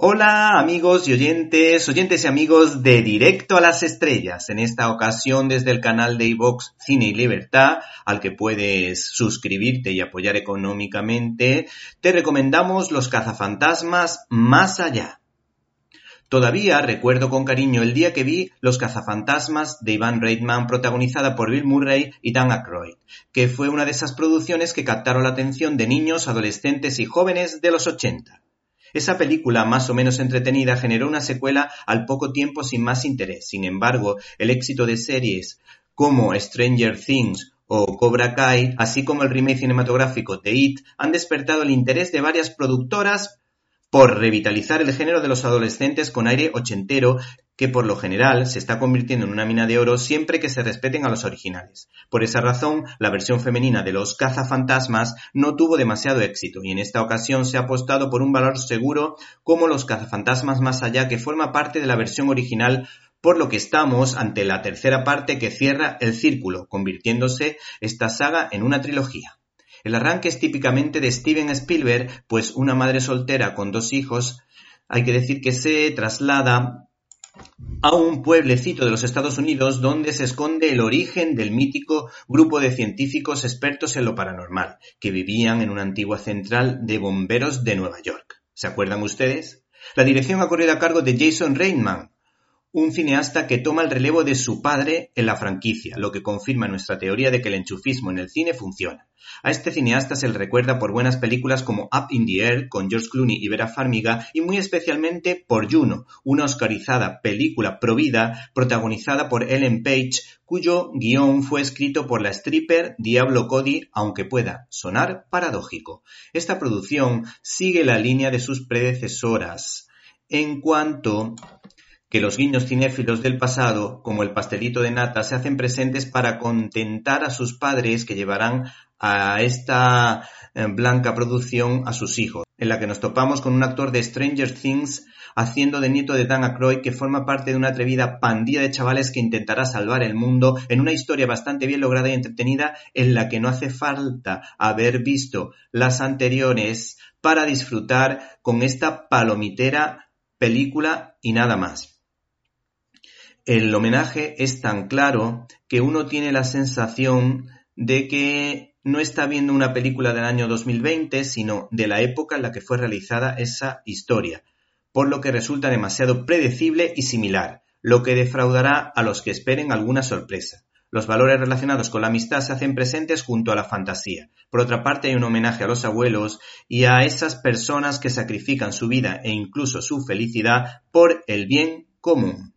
Hola amigos y oyentes, oyentes y amigos de Directo a las Estrellas, en esta ocasión desde el canal de iVox Cine y Libertad, al que puedes suscribirte y apoyar económicamente, te recomendamos Los cazafantasmas Más Allá. Todavía recuerdo con cariño el día que vi Los cazafantasmas de Ivan Reitman protagonizada por Bill Murray y Dan Aykroyd, que fue una de esas producciones que captaron la atención de niños, adolescentes y jóvenes de los 80. Esa película, más o menos entretenida, generó una secuela al poco tiempo sin más interés. Sin embargo, el éxito de series como Stranger Things o Cobra Kai, así como el remake cinematográfico de It, han despertado el interés de varias productoras por revitalizar el género de los adolescentes con aire ochentero que por lo general se está convirtiendo en una mina de oro siempre que se respeten a los originales. Por esa razón, la versión femenina de los cazafantasmas no tuvo demasiado éxito y en esta ocasión se ha apostado por un valor seguro como los cazafantasmas más allá que forma parte de la versión original por lo que estamos ante la tercera parte que cierra el círculo, convirtiéndose esta saga en una trilogía. El arranque es típicamente de Steven Spielberg, pues una madre soltera con dos hijos, hay que decir que se traslada a un pueblecito de los Estados Unidos donde se esconde el origen del mítico grupo de científicos expertos en lo paranormal, que vivían en una antigua central de bomberos de Nueva York. ¿Se acuerdan ustedes? La dirección ha corrido a cargo de Jason Reitman, un cineasta que toma el relevo de su padre en la franquicia, lo que confirma nuestra teoría de que el enchufismo en el cine funciona. A este cineasta se le recuerda por buenas películas como Up in the Air con George Clooney y Vera Farmiga y muy especialmente por Juno, una oscarizada película provida protagonizada por Ellen Page, cuyo guion fue escrito por la stripper Diablo Cody, aunque pueda sonar paradójico. Esta producción sigue la línea de sus predecesoras en cuanto que los guiños cinéfilos del pasado, como el pastelito de nata, se hacen presentes para contentar a sus padres que llevarán a esta eh, blanca producción a sus hijos, en la que nos topamos con un actor de Stranger Things haciendo de nieto de Dan Aykroyd que forma parte de una atrevida pandilla de chavales que intentará salvar el mundo en una historia bastante bien lograda y entretenida en la que no hace falta haber visto las anteriores para disfrutar con esta palomitera película y nada más. El homenaje es tan claro que uno tiene la sensación de que no está viendo una película del año 2020, sino de la época en la que fue realizada esa historia, por lo que resulta demasiado predecible y similar, lo que defraudará a los que esperen alguna sorpresa. Los valores relacionados con la amistad se hacen presentes junto a la fantasía. Por otra parte, hay un homenaje a los abuelos y a esas personas que sacrifican su vida e incluso su felicidad por el bien común.